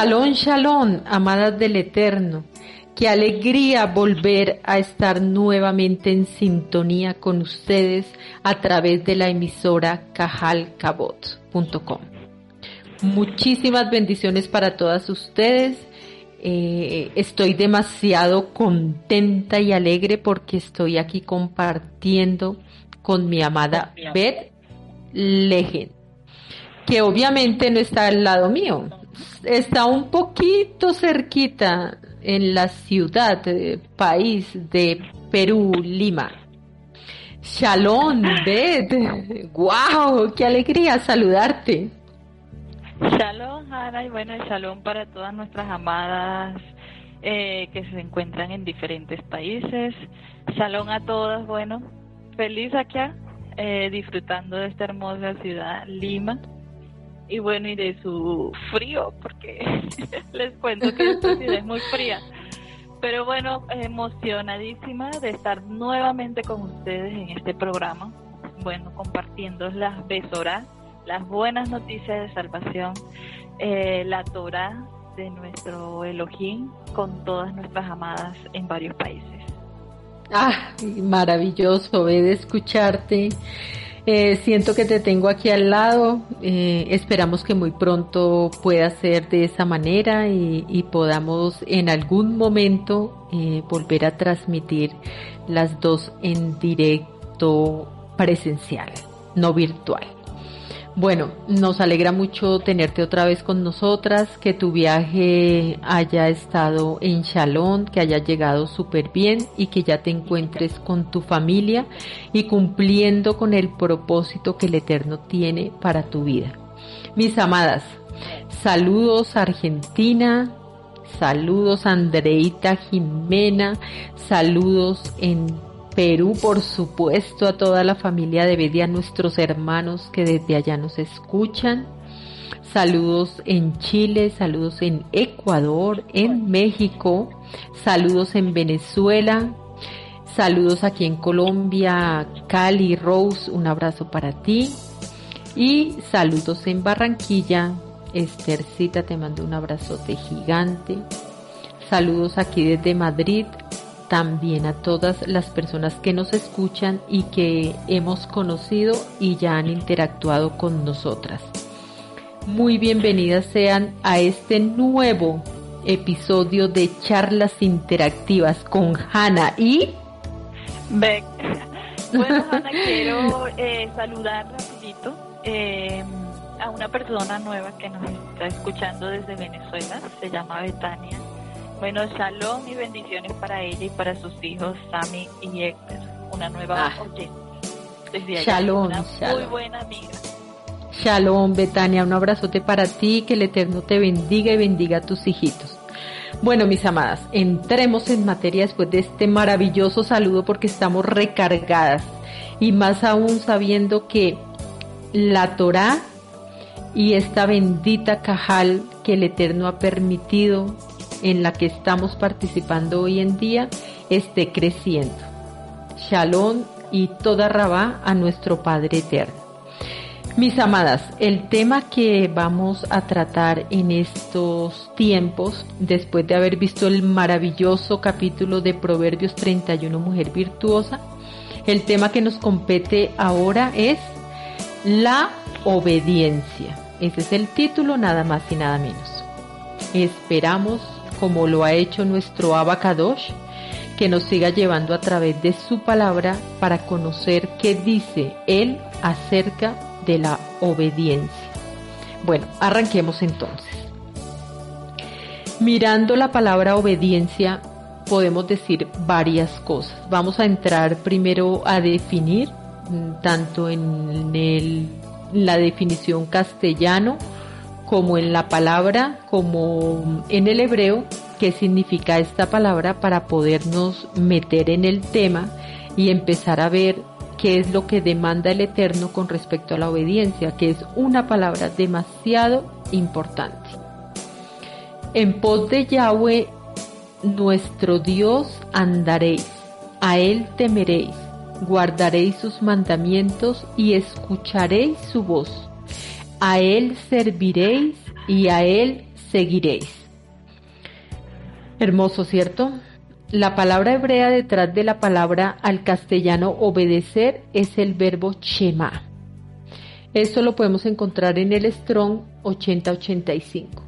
Shalom, shalom, amadas del Eterno. Qué alegría volver a estar nuevamente en sintonía con ustedes a través de la emisora cajalcabot.com. Muchísimas bendiciones para todas ustedes. Eh, estoy demasiado contenta y alegre porque estoy aquí compartiendo con mi amada Beth Legend, que obviamente no está al lado mío, está un poquito cerquita en la ciudad, eh, país de Perú, Lima. Shalom, Beth. ¡Wow! ¡Qué alegría saludarte! Shalom, Ana, y bueno, shalom para todas nuestras amadas eh, que se encuentran en diferentes países. Shalom a todas, bueno, feliz acá, eh, disfrutando de esta hermosa ciudad, Lima y bueno, y de su frío, porque les cuento que esta ciudad es muy fría. Pero bueno, emocionadísima de estar nuevamente con ustedes en este programa. Bueno, compartiendo las besoras, las buenas noticias de salvación, eh, la Torah de nuestro Elohim con todas nuestras amadas en varios países. Ah, maravilloso, ve de escucharte. Eh, siento que te tengo aquí al lado. Eh, esperamos que muy pronto pueda ser de esa manera y, podamos en algún momento eh, volver a transmitir las dos en directo presencial, no virtual. Bueno, nos alegra mucho tenerte otra vez con nosotras, que tu viaje haya estado en Shalom, que haya llegado súper bien y que ya te encuentres con tu familia y cumpliendo con el propósito que el Eterno tiene para tu vida. Mis amadas, saludos Argentina, saludos Andreita Jimena, saludos en Perú, por supuesto, a toda la familia de Bedia, a nuestros hermanos que desde allá nos escuchan. Saludos en Chile, saludos en Ecuador, en México, saludos en Venezuela, saludos aquí en Colombia, Cali, Rose, un abrazo para ti. Y saludos en Barranquilla, Esthercita, te mando un abrazote gigante. Saludos aquí desde Madrid, también a todas las personas que nos escuchan y que hemos conocido y ya han interactuado con nosotras. Muy bienvenidas sean a este nuevo episodio de charlas interactivas con Hanna y Beck. Bueno, Hanna, quiero eh, saludar rapidito eh, a una persona nueva que nos está escuchando desde Venezuela, se llama Betania bueno, shalom y bendiciones para ella y para sus hijos, Sammy y Héctor, una nueva ah. oyente. Desde shalom, una muy buena amiga. Shalom, Betania, un abrazote para ti, que el Eterno te bendiga y bendiga a tus hijitos. Bueno, mis amadas, entremos en materia después de este maravilloso saludo porque estamos recargadas y más aún sabiendo que la Torah y esta bendita cajal que el Eterno ha permitido en la que estamos participando hoy en día esté creciendo. Shalom y toda rabá a nuestro Padre Eterno. Mis amadas, el tema que vamos a tratar en estos tiempos, después de haber visto el maravilloso capítulo de Proverbios 31, Mujer Virtuosa, el tema que nos compete ahora es la obediencia. Ese es el título, nada más y nada menos. Esperamos como lo ha hecho nuestro Abacadosh, que nos siga llevando a través de su palabra para conocer qué dice Él acerca de la obediencia. Bueno, arranquemos entonces. Mirando la palabra obediencia, podemos decir varias cosas. Vamos a entrar primero a definir, mm, tanto en el, la definición castellano, como en la palabra, como en el hebreo, qué significa esta palabra para podernos meter en el tema y empezar a ver qué es lo que demanda el Eterno con respecto a la obediencia, que es una palabra demasiado importante. En pos de Yahweh, nuestro Dios andaréis, a Él temeréis, guardaréis sus mandamientos y escucharéis su voz. A Él serviréis y a Él seguiréis. Hermoso, ¿cierto? La palabra hebrea detrás de la palabra al castellano obedecer es el verbo shema. Esto lo podemos encontrar en el Strong 8085.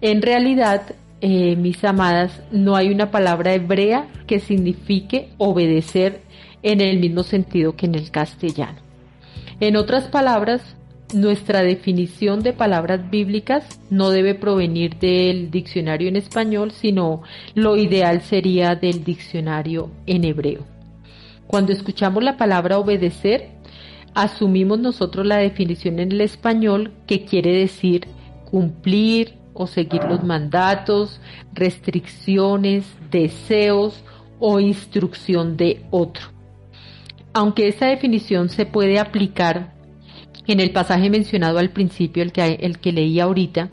En realidad, eh, mis amadas, no hay una palabra hebrea que signifique obedecer en el mismo sentido que en el castellano. En otras palabras, nuestra definición de palabras bíblicas no debe provenir del diccionario en español, sino lo ideal sería del diccionario en hebreo. Cuando escuchamos la palabra obedecer, asumimos nosotros la definición en el español que quiere decir cumplir, o seguir los mandatos, restricciones, deseos o instrucción de otro. Aunque esa definición se puede aplicar en el pasaje mencionado al principio, el que, el que leí ahorita,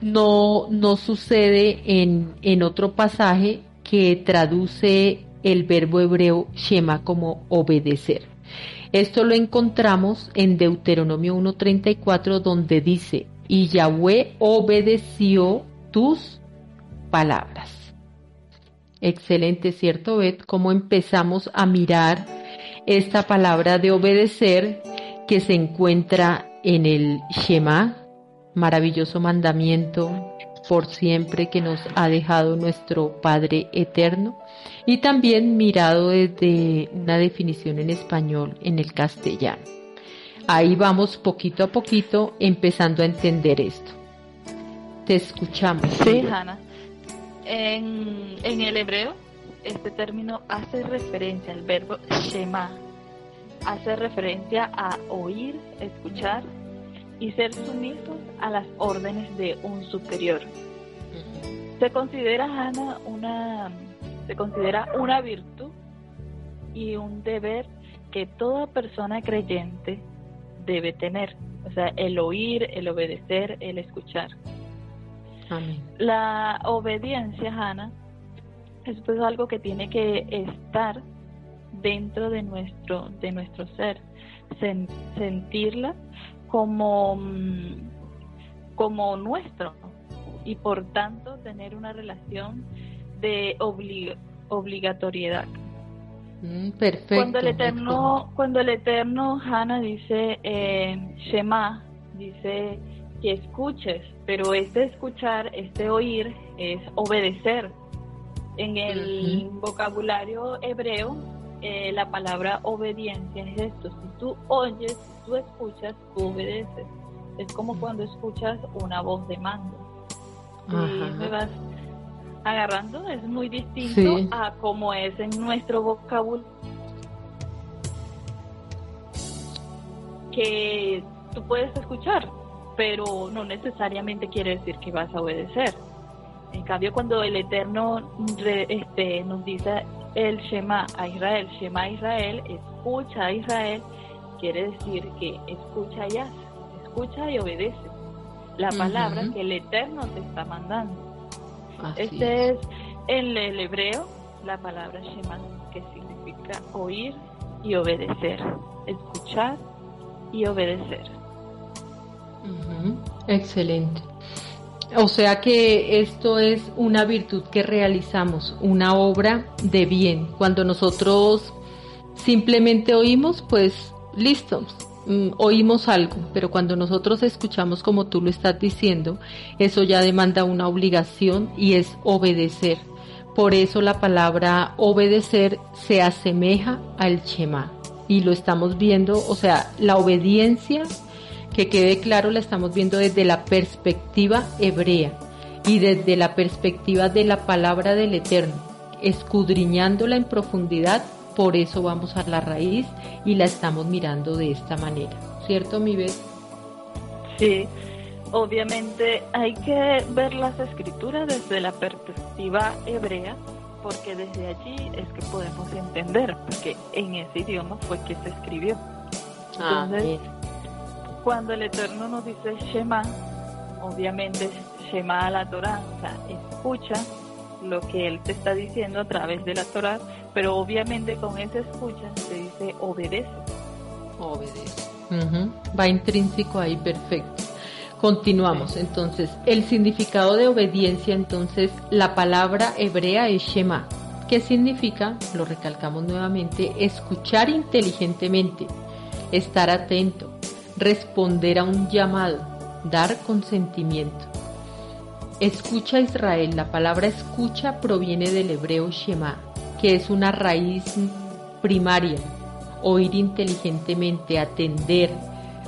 no, no sucede en, en otro pasaje que traduce el verbo hebreo shema como obedecer. Esto lo encontramos en Deuteronomio 1.34 donde dice, y Yahweh obedeció tus palabras. Excelente, ¿cierto, Bet? Cómo empezamos a mirar esta palabra de obedecer que se encuentra en el Shema, maravilloso mandamiento por siempre que nos ha dejado nuestro Padre Eterno, y también mirado desde una definición en español en el castellano. Ahí vamos poquito a poquito empezando a entender esto. Te escuchamos. Sí, Hanna. En, en el hebreo, este término hace referencia al verbo shema. Hace referencia a oír, escuchar y ser sumisos a las órdenes de un superior. Se considera, Hannah, una, se considera una virtud y un deber que toda persona creyente debe tener. O sea, el oír, el obedecer, el escuchar. La obediencia, Hannah, es pues algo que tiene que estar dentro de nuestro, de nuestro ser, sentirla como, mm, como nuestro y por tanto tener una relación de obligatoriedad. Mm, perfecto. Cuando el Eterno, cuando el Eterno, Hannah dice eh, Shema, dice que escuches, pero este escuchar, este oír, es obedecer. En el vocabulario hebreo, eh, la palabra obediencia es esto. Si tú oyes, si tú escuchas, tú obedeces. Es como cuando escuchas una voz de mando. Y me vas agarrando es muy distinto a como es en nuestro vocabulario que tú puedes escuchar, pero no necesariamente quiere decir que vas a obedecer. En cambio, cuando el Eterno este, nos dice el Shema a Israel, Shema a Israel, escucha a Israel, quiere decir que escucha y hace, escucha y obedece la palabra que el Eterno te está mandando este es. en el hebreo la palabra Shema, que significa oír y obedecer, escuchar y obedecer. Excelente. O sea que esto es una virtud que realizamos, una obra de bien. Cuando nosotros simplemente oímos, pues listo, Mm, oímos algo, pero cuando nosotros escuchamos como tú lo estás diciendo, eso ya demanda una obligación y es obedecer. Por eso la palabra obedecer se asemeja al Shema. Y lo estamos viendo, o sea, la obediencia, que quede claro, la estamos viendo desde la perspectiva hebrea y desde la perspectiva de la palabra del Eterno, escudriñándola en profundidad por eso vamos a la raíz y la estamos mirando de esta manera, ¿cierto, mi vez? Sí, obviamente hay que ver las escrituras desde la perspectiva hebrea, porque desde allí es que podemos entender, porque en ese idioma fue que se escribió. Entonces, cuando el Eterno nos dice Shema, obviamente Shema a la Torah, o sea, escucha, lo que él te está diciendo a través de la Torah, pero obviamente con esa escucha se dice obedece. Obedece. Va intrínseco ahí, perfecto. Continuamos, entonces, el significado de obediencia, entonces, la palabra hebrea es Shema, ¿Qué significa, lo recalcamos nuevamente, escuchar inteligentemente, estar atento, responder a un llamado, dar consentimiento. Escucha Israel, la palabra escucha proviene del hebreo Shema, que es una raíz primaria, oír inteligentemente, atender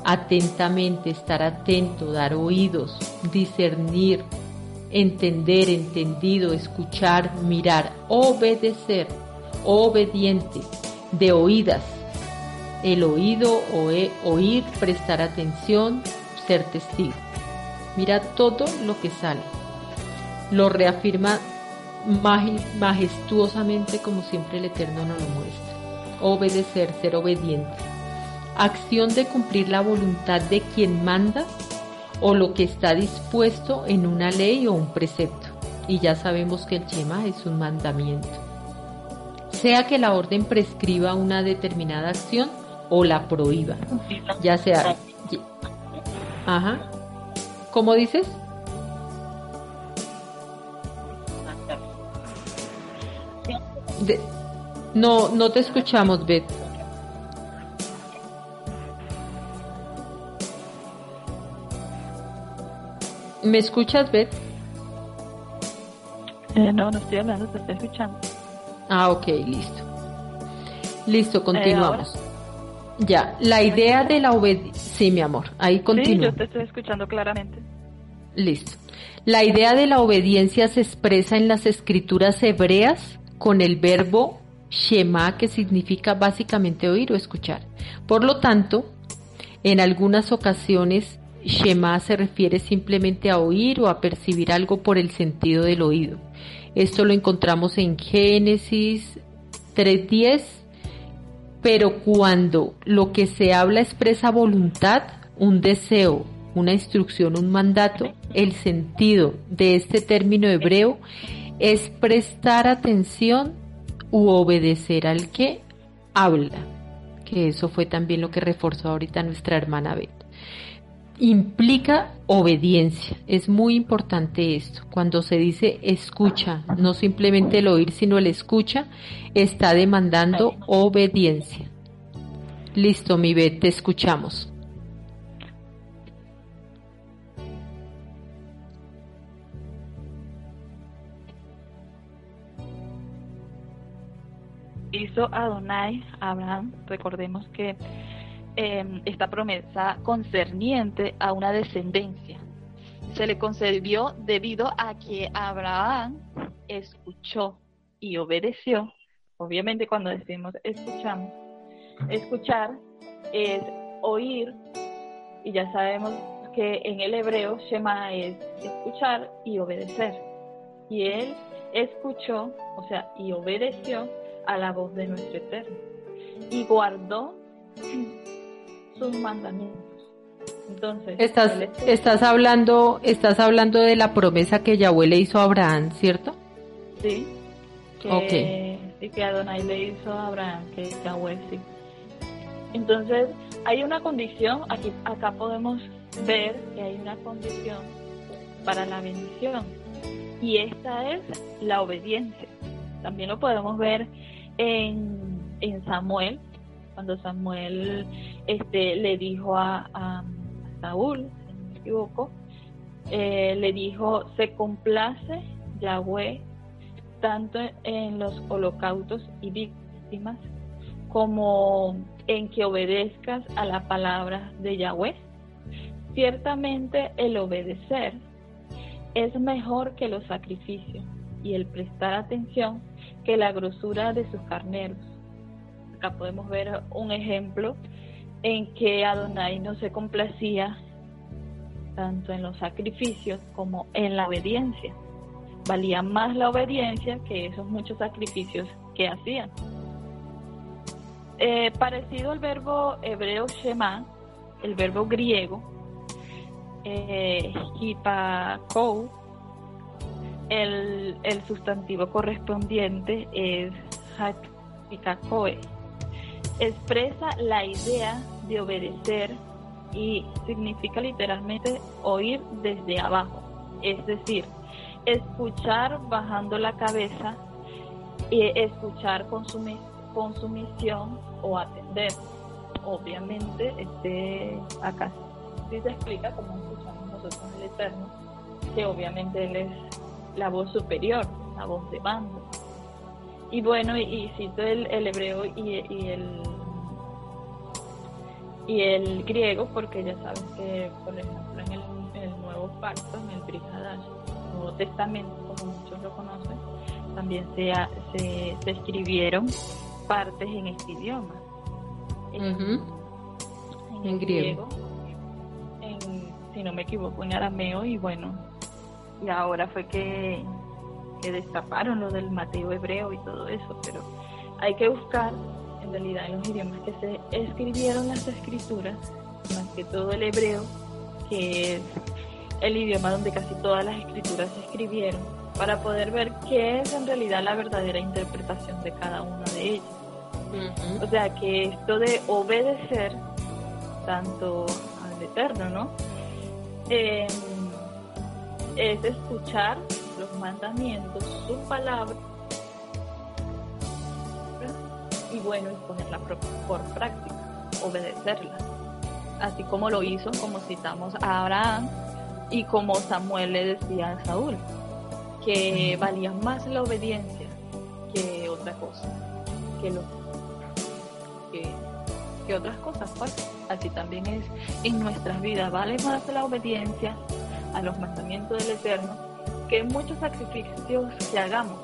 atentamente, estar atento, dar oídos, discernir, entender, entendido, escuchar, mirar, obedecer, obediente, de oídas, el oído, oír, prestar atención, ser testigo. Mira todo lo que sale. Lo reafirma majestuosamente como siempre el Eterno nos lo muestra. Obedecer, ser obediente. Acción de cumplir la voluntad de quien manda o lo que está dispuesto en una ley o un precepto. Y ya sabemos que el Shema es un mandamiento. Sea que la orden prescriba una determinada acción o la prohíba. Ya sea... Ajá. ¿Cómo dices? no, no te escuchamos, Beth. ¿Me escuchas, Beth? Eh, no, no estoy hablando, te estoy escuchando. Ah, ok, listo. Listo, continuamos. Ya, la idea de la obediencia. Sí, mi amor, ahí continúa. Sí, yo te estoy escuchando claramente. Listo. La idea de la obediencia se expresa en las escrituras hebreas con el verbo Shema, que significa básicamente oír o escuchar. Por lo tanto, en algunas ocasiones Shema se refiere simplemente a oír o a percibir algo por el sentido del oído. Esto lo encontramos en Génesis 3.10, pero cuando lo que se habla expresa voluntad, un deseo, una instrucción, un mandato, el sentido de este término hebreo es prestar atención u obedecer al que habla, que eso fue también lo que reforzó ahorita nuestra hermana Beth implica obediencia. Es muy importante esto. Cuando se dice escucha, no simplemente el oír, sino el escucha, está demandando obediencia. Listo, mi Bet, te escuchamos. Hizo Adonai, Abraham, recordemos que Em, esta promesa concerniente a una descendencia. Se le concedió debido a que Abraham escuchó y obedeció. Obviamente cuando decimos escuchamos, escuchar es oír y ya sabemos que en el hebreo Shema es escuchar y obedecer. Y él escuchó, o sea, y obedeció a la voz de nuestro Eterno. Y guardó sus mandamientos. Entonces, estás, estás hablando, estás hablando de la promesa que Yahweh le hizo a Abraham, ¿cierto? Sí. Que, sí, que Adonai le hizo a Abraham, que Yahweh sí. Entonces, hay una condición, aquí acá podemos ver que hay una condición para la bendición. Y esta es la obediencia. También lo podemos ver en, en Samuel, cuando Samuel este, le dijo a, Saúl, si no me equivoco, eh, le dijo, se complace Yahweh tanto en los holocaustos y víctimas como en que obedezcas a la palabra de Yahweh. Ciertamente el obedecer es mejor que los sacrificios y el prestar atención que la grosura de sus carneros acá podemos ver un ejemplo en que Adonai no se complacía tanto en los sacrificios como en la obediencia. Valía más la obediencia que esos muchos sacrificios que hacían. Eh, parecido al verbo hebreo Shema, el verbo griego, eh, hipakou, el, sustantivo correspondiente es hakikakoe. Expresa la idea de obedecer y significa literalmente oír desde abajo, es decir, escuchar bajando la cabeza y escuchar con, con sumisión o atender. Obviamente, este, acá sí se explica como escuchamos nosotros el Eterno, que obviamente Él es la voz superior, la voz de mando. Y bueno, y, cito el, hebreo y, el y el griego, porque ya sabes que, por ejemplo, en el, Nuevo Pacto, en el Brit Nuevo Testamento, como muchos lo conocen, también se, se, se escribieron partes en este idioma. En, griego, si no me equivoco, en arameo, y bueno, y ahora fue que, que destaparon lo del Mateo hebreo y todo eso, pero hay que buscar en realidad en los idiomas que se escribieron las escrituras, más que todo el hebreo, que es el idioma donde casi todas las escrituras se escribieron, para poder ver qué es en realidad la verdadera interpretación de cada una de ellas. O sea que esto de obedecer tanto al Eterno, ¿no? Em, es escuchar mandamientos, su palabra, y bueno, y ponerla por, práctica, obedecerla. Así como lo hizo, como citamos a Abraham y como Samuel le decía a Saúl, que valía más la obediencia que otra cosa, que lo que, otras cosas, pues. Así también es en nuestras vidas, vale más la obediencia a los mandamientos del Eterno que muchos sacrificios que hagamos.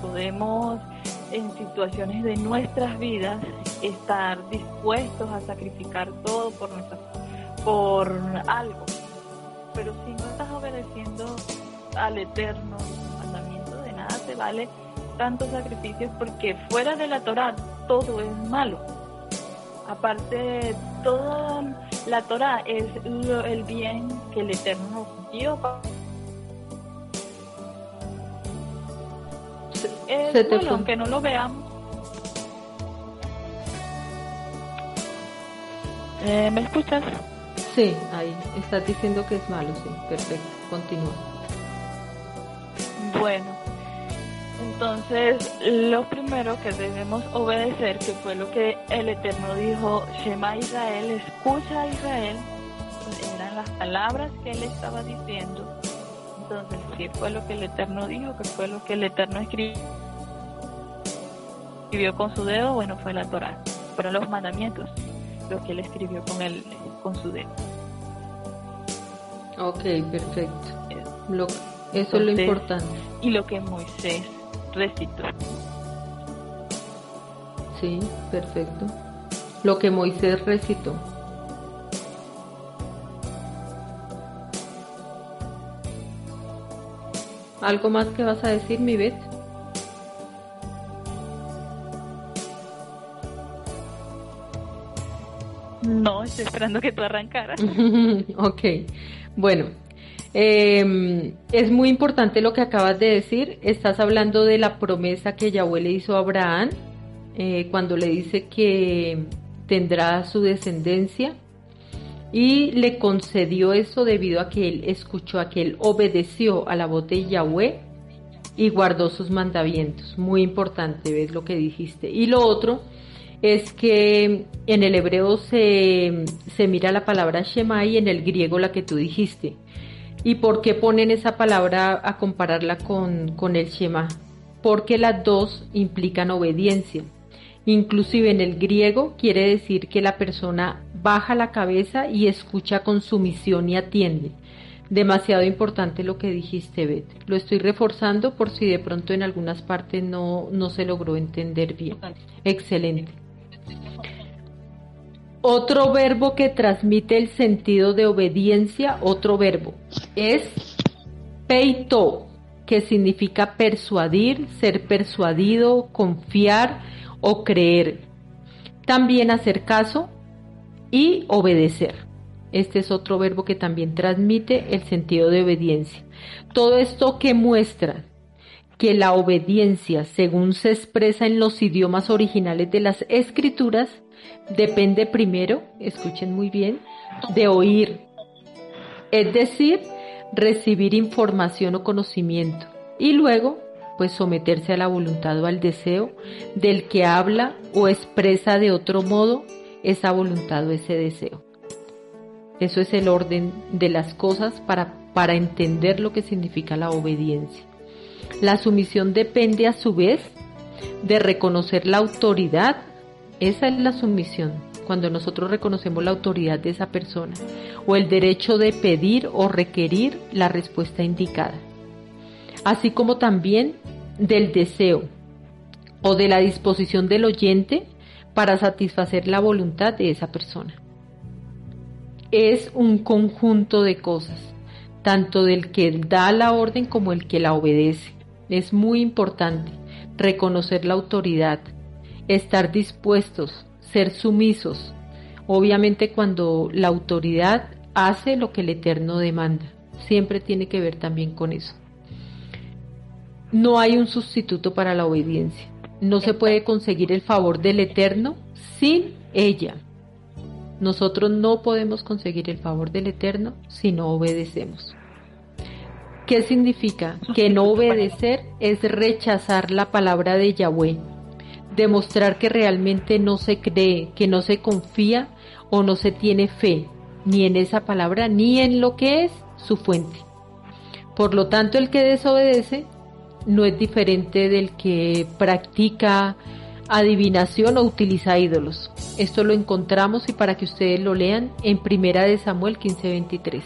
Podemos en situaciones de nuestras vidas estar dispuestos a sacrificar todo por nuestra, por algo. Pero si no estás obedeciendo al Eterno, mandamiento de nada te vale tantos sacrificios porque fuera de la Torah todo es malo. Aparte, toda la Torah es el bien que el Eterno nos dio es malo, aunque no lo veamos. Eh, ¿Me escuchas? Sí, ahí estás diciendo que es malo, sí, perfecto, continúa. Bueno, entonces lo primero que debemos obedecer, que fue lo que el Eterno dijo, Shema Israel, escucha a Israel, eran las palabras que él estaba diciendo. Entonces, ¿qué fue lo que el Eterno dijo? ¿Qué fue lo que el Eterno escribió? escribió con su dedo, bueno, fue la Torah. Fueron los mandamientos, lo que él escribió con, el, con su dedo. Ok, perfecto. eso es lo importante. Y lo que Moisés recitó. Sí, perfecto. Lo que Moisés recitó. ¿Algo más que vas a decir, mi Beth? No, estoy esperando que tú arrancaras. ok, bueno, em, es muy importante lo que acabas de decir. Estás hablando de la promesa que Yahweh le hizo a Abraham eh, cuando le dice que tendrá su descendencia y le concedió eso debido a que él escuchó, a que él obedeció a la voz de Yahweh y guardó sus mandamientos. Muy importante, ves lo que dijiste. Y lo otro es que en el hebreo se, mira la palabra Shema y en el griego la que tú dijiste. ¿Y por qué ponen esa palabra a compararla con, con el Shema? Porque las dos implican obediencia. Inclusive en el griego quiere decir que la persona baja la cabeza y escucha con sumisión y atiende. Demasiado importante lo que dijiste, Beth. Lo estoy reforzando por si de pronto en algunas partes no, no se logró entender bien. Excelente. Otro verbo que transmite el sentido de obediencia, otro verbo, es peito, que significa persuadir, ser persuadido, confiar o creer. También hacer caso y obedecer. Este es otro verbo que también transmite el sentido de obediencia. Todo esto que muestra que la obediencia, según se expresa en los idiomas originales de las escrituras, depende primero, escuchen muy bien, de oír, es decir, recibir información o conocimiento, y luego, pues someterse a la voluntad o al deseo del que habla o expresa de otro modo esa voluntad o ese deseo. Eso es el orden de las cosas para, para entender lo que significa la obediencia. La sumisión depende a su vez de reconocer la autoridad. Esa es la sumisión, cuando nosotros reconocemos la autoridad de esa persona o el derecho de pedir o requerir la respuesta indicada. Así como también del deseo o de la disposición del oyente para satisfacer la voluntad de esa persona. Es un conjunto de cosas, tanto del que da la orden como el que la obedece. Es muy importante reconocer la autoridad, estar dispuestos, ser sumisos, obviamente cuando la autoridad hace lo que el Eterno demanda. Siempre tiene que ver también con eso. No hay un sustituto para la obediencia. No se puede conseguir el favor del Eterno sin ella. Nosotros no podemos conseguir el favor del Eterno si no obedecemos. ¿Qué significa? Que no obedecer es rechazar la palabra de Yahweh, demostrar que realmente no se cree, que no se confía o no se tiene fe, ni en esa palabra, ni en lo que es su fuente. Por lo tanto, el que desobedece no es diferente del que practica adivinación o utiliza ídolos. Esto lo encontramos y para que ustedes lo lean en Primera de Samuel 15:23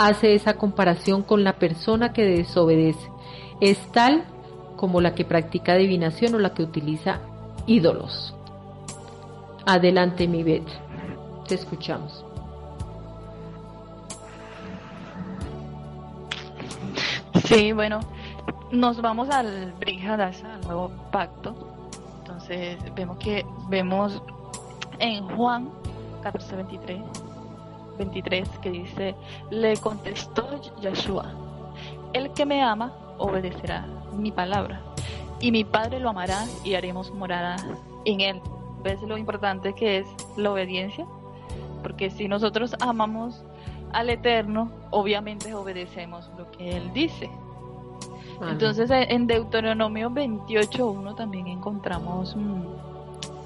hace esa comparación con la persona que desobedece. Es tal como la que practica adivinación o la que utiliza ídolos. Adelante, mi Bet. Te escuchamos. Sí, bueno, nos vamos al Brihadasa, al nuevo pacto. Entonces vemos que vemos en Juan 14:23 23 que dice, le contestó Yeshua, el que me ama obedecerá mi palabra, y mi Padre lo amará y haremos morada en él. ¿Ves lo importante que es la obediencia? Porque si nosotros amamos al Eterno, obviamente obedecemos lo que Él dice. Entonces en Deuteronomio 28.1 también encontramos mm,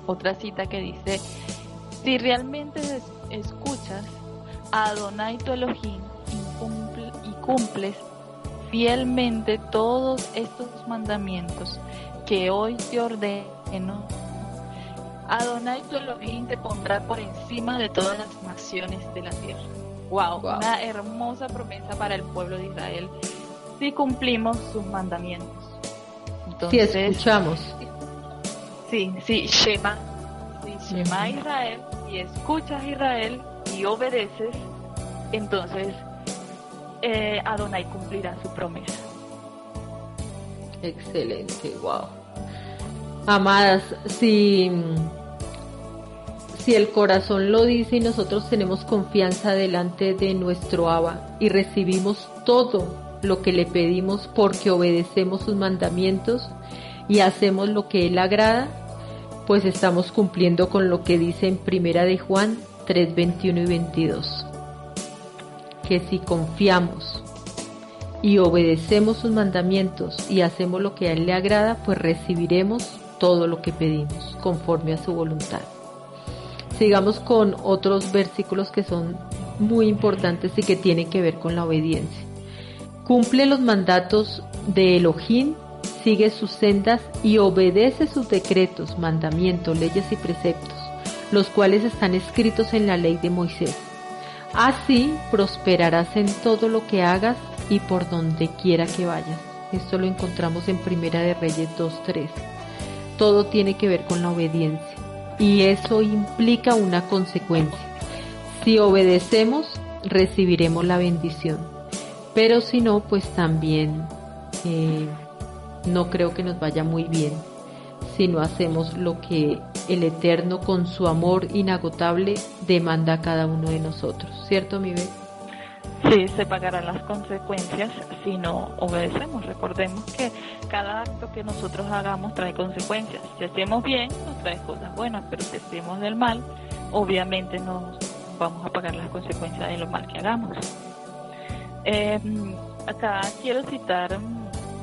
otra cita que dice, si realmente escuchas Adonai tu Elohim y cumples fielmente todos estos mandamientos que hoy te ordeno, Adonai tu Elohim te pondrá por encima de todas las naciones de la tierra. Wow, una hermosa promesa para el pueblo de Israel si cumplimos sus mandamientos. Entonces, si escuchamos. Sí, sí, Shema. Si Shema Israel y escuchas Israel, y obedeces, entonces eh, Adonai cumplirá su promesa. Excelente, wow. Amadas, si, si el corazón lo dice y nosotros tenemos confianza delante de nuestro Abba y recibimos todo lo que le pedimos porque obedecemos sus mandamientos y hacemos lo que Él agrada, pues estamos cumpliendo con lo que dice en Primera de Juan 3, 21 y 22. Que si confiamos y obedecemos sus mandamientos y hacemos lo que a Él le agrada, pues recibiremos todo lo que pedimos conforme a su voluntad. Sigamos con otros versículos que son muy importantes y que tienen que ver con la obediencia. Cumple los mandatos de Elohim, sigue sus sendas y obedece sus decretos, mandamientos, leyes y preceptos los cuales están escritos en la ley de Moisés. Así prosperarás en todo lo que hagas y por donde quiera que vayas. Esto lo encontramos en Primera de Reyes 2.3. Todo tiene que ver con la obediencia y eso implica una consecuencia. Si obedecemos, recibiremos la bendición, pero si no, pues también eh, no creo que nos vaya muy bien si no hacemos lo que el Eterno con su amor inagotable demanda a cada uno de nosotros, ¿cierto, mi bebé? Sí, se pagarán las consecuencias si no obedecemos. Recordemos que cada acto que nosotros hagamos trae consecuencias. Si hacemos bien, nos trae cosas buenas, pero si hacemos del mal, obviamente nos vamos a pagar las consecuencias de lo mal que hagamos. Eh, acá quiero citar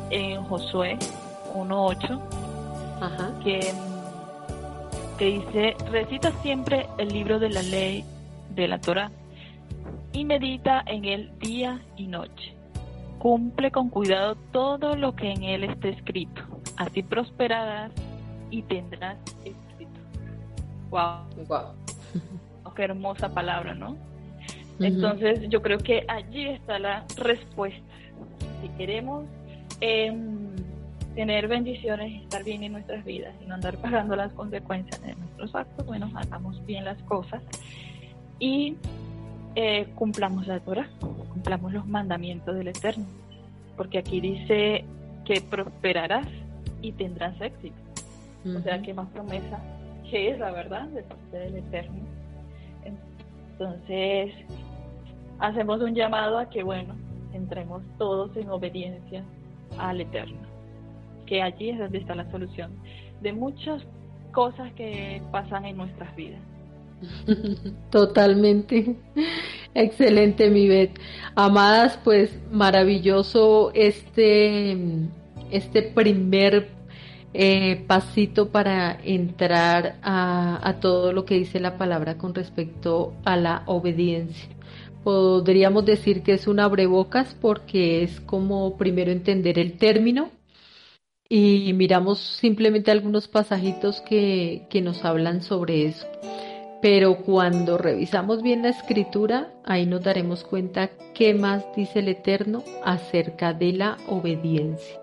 en Josué 1.8 que, que dice, recita siempre el libro de la ley de la Torah y medita en él día y noche. Cumple con cuidado todo lo que en él esté escrito. Así prosperarás y tendrás éxito. Wow. Wow. Qué hermosa palabra, ¿no? Entonces yo creo que allí está la respuesta. Si queremos em, tener bendiciones y estar bien en nuestras vidas y no andar pagando las consecuencias de nuestros actos, bueno, hagamos bien las cosas y eh, cumplamos la Torah, cumplamos los mandamientos del Eterno, porque aquí dice que prosperarás y tendrás éxito. O sea, que más promesa que es la verdad de parte del Eterno. Entonces, hacemos un llamado a que, bueno, entremos todos en obediencia al Eterno, que allí es donde está la solución de muchas cosas que pasan en nuestras vidas. Totalmente. Excelente, mi Beth. Amadas, pues maravilloso este, este primer eh, pasito para entrar a, todo lo que dice la palabra con respecto a la obediencia. Podríamos decir que es un abrebocas porque es como primero entender el término y miramos simplemente algunos pasajitos que, que nos hablan sobre eso. Pero cuando revisamos bien la escritura, ahí nos daremos cuenta qué más dice el Eterno acerca de la obediencia.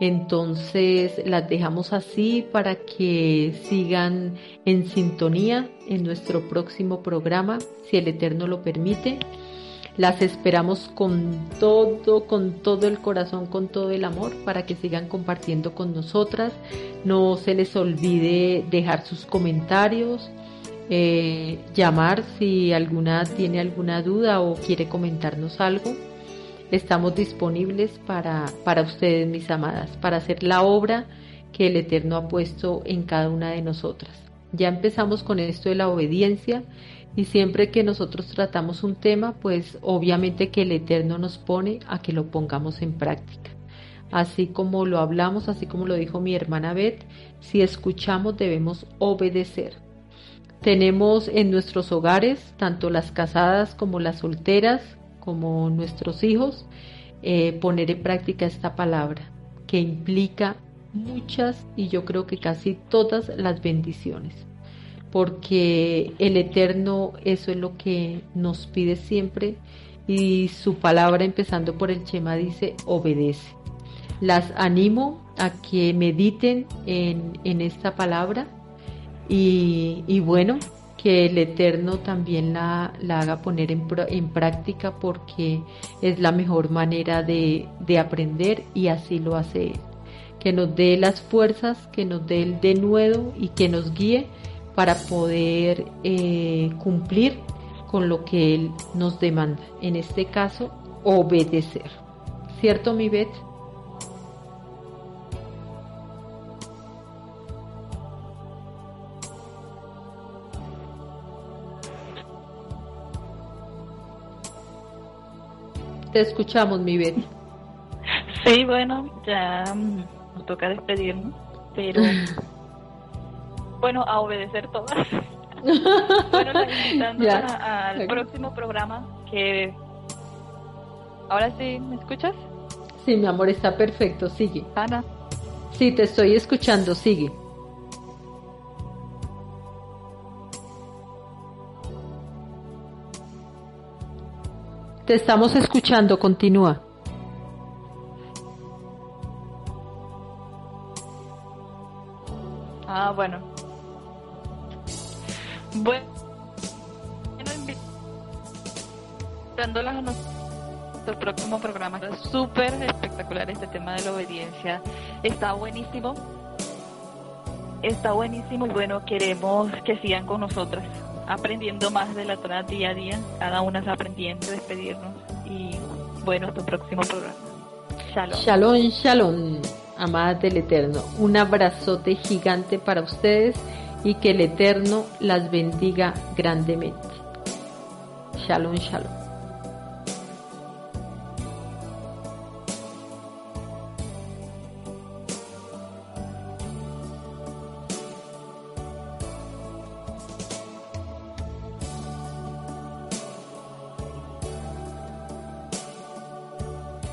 Entonces las dejamos así para que sigan en sintonía en nuestro próximo programa, si el Eterno lo permite. Las esperamos con todo, con todo el corazón, con todo el amor, para que sigan compartiendo con nosotras. No se les olvide dejar sus comentarios, eh, llamar si alguna tiene alguna duda o quiere comentarnos algo. Estamos disponibles para, para ustedes, mis amadas, para hacer la obra que el Eterno ha puesto en cada una de nosotras. Ya empezamos con esto de la obediencia y siempre que nosotros tratamos un tema, pues obviamente que el Eterno nos pone a que lo pongamos en práctica. Así como lo hablamos, así como lo dijo mi hermana Beth, si escuchamos debemos obedecer. Tenemos en nuestros hogares, tanto las casadas como las solteras, como nuestros hijos, eh, poner en práctica esta palabra, que implica muchas y yo creo que casi todas las bendiciones, porque el Eterno eso es lo que nos pide siempre y su palabra empezando por el Chema dice obedece. Las animo a que mediten en, en esta palabra y, bueno, que el Eterno también la, haga poner en, en, práctica porque es la mejor manera de, aprender y así lo hace Él. Que nos dé las fuerzas, que nos dé el denuedo y que nos guíe para poder eh, cumplir con lo que Él nos demanda. En este caso, obedecer. ¿Cierto, mi Beth? Te escuchamos, mi Betty. Sí, bueno, ya mm, nos toca despedirnos, pero bueno, a obedecer todas. bueno, invitando al próximo programa que... Ahora sí, ¿me escuchas? Sí, mi amor, está perfecto, sigue. Ana. Sí, te estoy escuchando, sigue. Te estamos escuchando, continúa. Ah, bueno. Bueno, invitándolas a nuestro próximo programa. Súper espectacular este tema de la obediencia. Está buenísimo. está buenísimo y bueno, queremos que sigan con nosotras aprendiendo más de la Torah día a día, cada una está aprendiendo, despedirnos y bueno, tu próximo programa. Shalom. Shalom, shalom, amadas del Eterno. Un abrazote gigante para ustedes y que el Eterno las bendiga grandemente. Shalom, shalom.